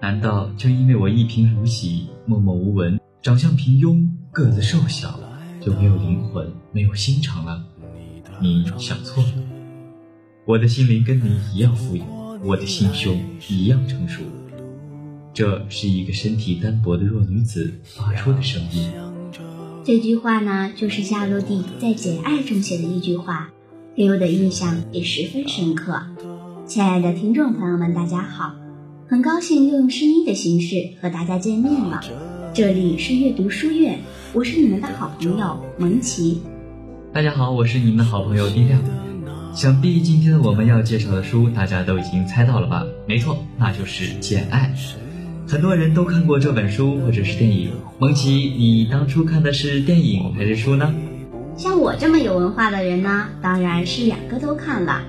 难道就因为我一贫如洗、默默无闻、长相平庸、个子瘦小，就没有灵魂、没有心肠了？你想错了。我的心灵跟你一样富有，我的心胸一样成熟。这是一个身体单薄的弱女子发出的声音。这句话呢，就是夏洛蒂在《简爱》中写的一句话，给我的印象也十分深刻。亲爱的听众朋友们，大家好，很高兴又用声音的形式和大家见面了。这里是阅读书院，我是你们的好朋友蒙奇。大家好，我是你们的好朋友丁亮。想必今天我们要介绍的书，大家都已经猜到了吧？没错，那就是《简爱》。很多人都看过这本书或者是电影。蒙奇，你当初看的是电影还是书呢？像我这么有文化的人呢，当然是两个都看了。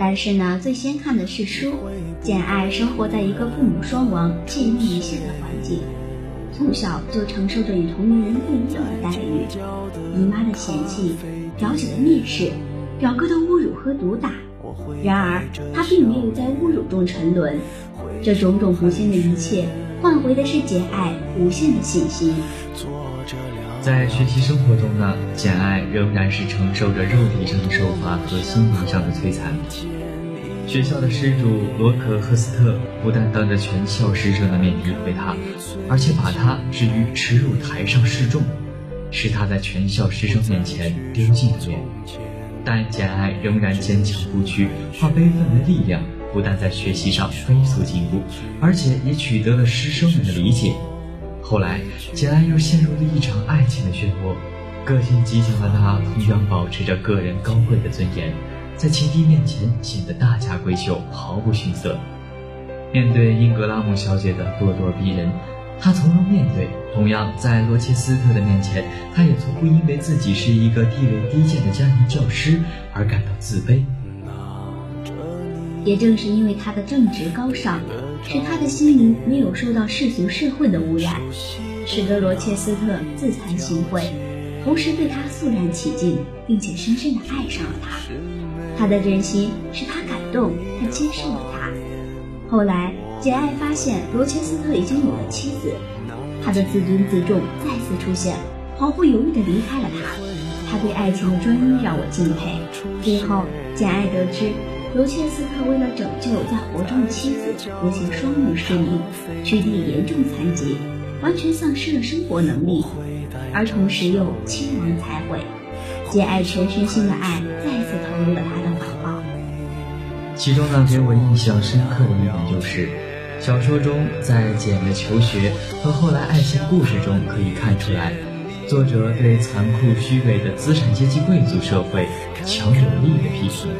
但是呢，最先看的是书。简爱生活在一个父母双亡、见异于险的环境，从小就承受着与同龄人不一样的待遇：姨妈的嫌弃，表姐的蔑视，表哥的侮辱和毒打。然而，她并没有在侮辱中沉沦。这种种不幸的一切，换回的是简爱无限的信心。在学习生活中呢，简爱仍然是承受着肉体上的受罚和心灵上的摧残。学校的施主罗可赫斯特不但当着全校师生的面诋毁他，而且把他置于耻辱台上示众，使他在全校师生面前丢尽了脸。但简爱仍然坚强不屈，化悲愤为力量。不但在学习上飞速进步，而且也取得了师生们的理解。后来，简爱又陷入了一场爱情的漩涡。个性极强的她，同样保持着个人高贵的尊严，在情敌面前显得大家闺秀，毫不逊色。面对英格拉姆小姐的咄咄逼人，她从容面对；同样在罗切斯特的面前，她也从不因为自己是一个地位低贱的家庭教师而感到自卑。也正是因为他的正直高尚，使他的心灵没有受到世俗社会的污染，使得罗切斯特自惭形秽，同时对他肃然起敬，并且深深地爱上了他。他的真心使他感动，他接受了他。后来，简爱发现罗切斯特已经有了妻子，他的自尊自重再次出现，毫不犹豫地离开了他。他对爱情的专一让我敬佩。最后，简爱得知。罗切斯特为了拯救在火中的妻子，不幸双目失明，躯体严重残疾，完全丧失了生活能力，而同时又亲亡才毁。简爱全身心的爱再次投入了他的怀抱。其中呢，给我印象深刻的一点就是，小说中在简的求学和后来爱情故事中可以看出来，作者对残酷虚伪的资产阶级贵族社会强有力的批评。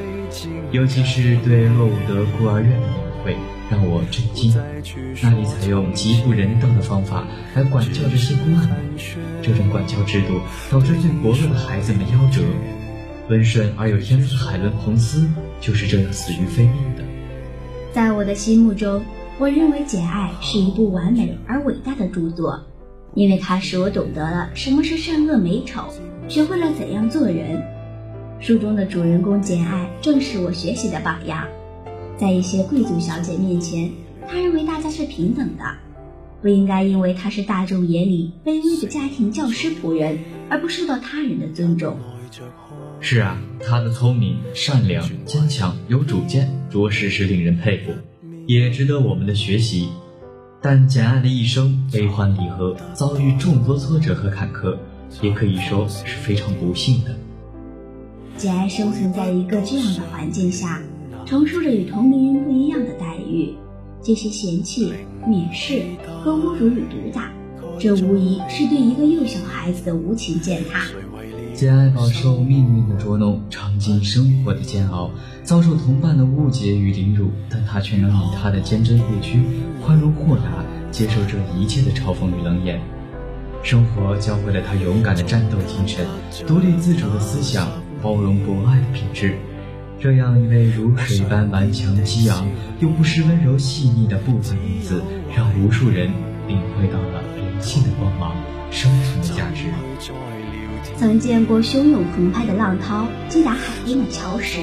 尤其是对洛伍德孤儿院的隐晦，让我震惊。那里采用极不人道的方法来管教着性孤儿们，这种管教制度导致最薄弱的孩子们夭折。温顺而有天赋的海伦·彭斯就是这样死于非命的。在我的心目中，我认为《简爱》是一部完美而伟大的著作，因为它使我懂得了什么是善恶美丑，学会了怎样做人。书中的主人公简爱正是我学习的榜样，在一些贵族小姐面前，她认为大家是平等的，不应该因为她是大众眼里卑微的家庭教师仆人而不受到他人的尊重。是啊，她的聪明、善良、坚强、有主见，着实是令人佩服，也值得我们的学习。但简爱的一生悲欢离合，遭遇众多挫折和坎坷，也可以说是非常不幸的。简爱生存在一个这样的环境下，承受着与同龄人不一样的待遇，这些嫌弃、蔑视和侮辱与毒打，这无疑是对一个幼小孩子的无情践踏。简爱饱受命运的捉弄，尝尽生活的煎熬，遭受同伴的误解与凌辱，但她却能以她的坚贞不屈、宽容豁达，接受这一切的嘲讽与冷眼。生活教会了她勇敢的战斗精神、独立自主的思想。包容博爱的品质，这样一位如水般顽强的激昂又不失温柔细腻的部分女子，让无数人领会到了人性的光芒、生存的价值。曾见过汹涌澎湃的浪涛击打海边的礁石，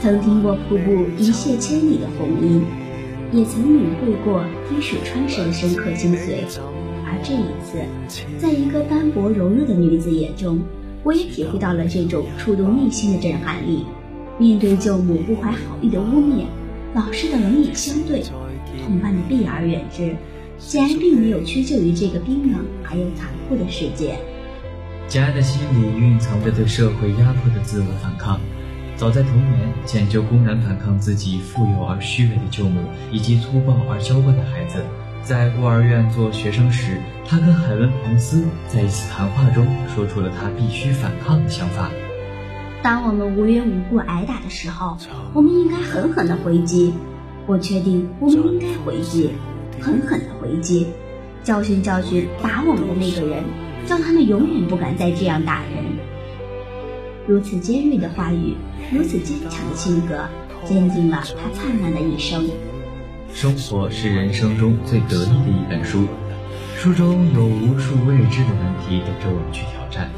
曾听过瀑布一泻千里的洪音，也曾领会过滴水穿石的深刻精髓。而这一次，在一个单薄柔弱的女子眼中，我也体会到了这种触动内心的震撼力。面对舅母不怀好意的污蔑，老师的冷眼相对，同伴的避而远之，简爱并没有屈就于这个冰冷而又残酷的世界。简爱的心里蕴藏着对社会压迫的自我反抗。早在童年，简就公然反抗自己富有而虚伪的舅母，以及粗暴而娇惯的孩子。在孤儿院做学生时，他跟海伦·彭斯在一次谈话中说出了他必须反抗的想法。当我们无缘无故挨打的时候，我们应该狠狠地回击。我确定我们应该回击，狠狠地回击，教训教训打我们的那个人，让他们永远不敢再这样打人。如此尖锐的话语，如此坚强的性格，坚定了他灿烂的一生。生活是人生中最得意的一本书，书中有无数未知的难题等着我们去挑战。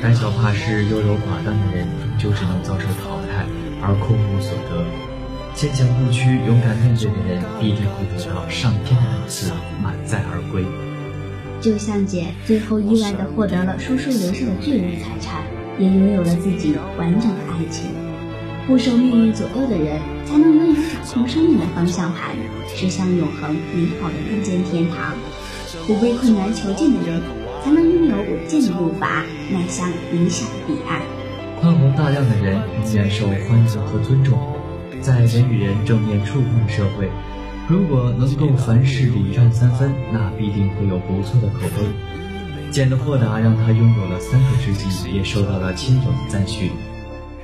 胆小怕事、优柔寡断的人，终究只能遭受淘汰而空无所得；坚强不屈、勇敢面对的人，必定会得到上天的恩赐，满载而归。就像姐最后意外地获得了叔叔留下的巨额财产，也拥有了自己完整的爱情。不受命运左右的人，才能拥有掌控生命的方向盘，驶向永恒美好的人间天堂。不被困难囚禁的人。才能拥有稳健的步伐，迈向理想的彼岸。宽宏大量的人永远受欢迎和尊重。在人与人正面触碰的社会，如果能够凡事礼让三分，那必定会有不错的口碑。简的豁达让他拥有了三个知己，也受到了亲友的赞许。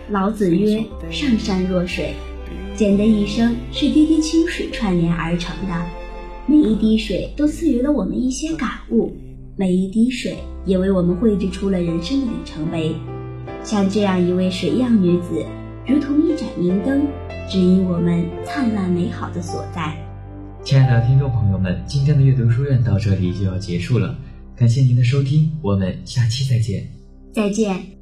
老子曰：“上善若水。”简的一生是滴滴清水串联而成的，每一滴水都赐予了我们一些感悟。每一滴水也为我们绘制出了人生的里程碑。像这样一位水样女子，如同一盏明灯，指引我们灿烂美好的所在。亲爱的听众朋友们，今天的阅读书院到这里就要结束了，感谢您的收听，我们下期再见。再见。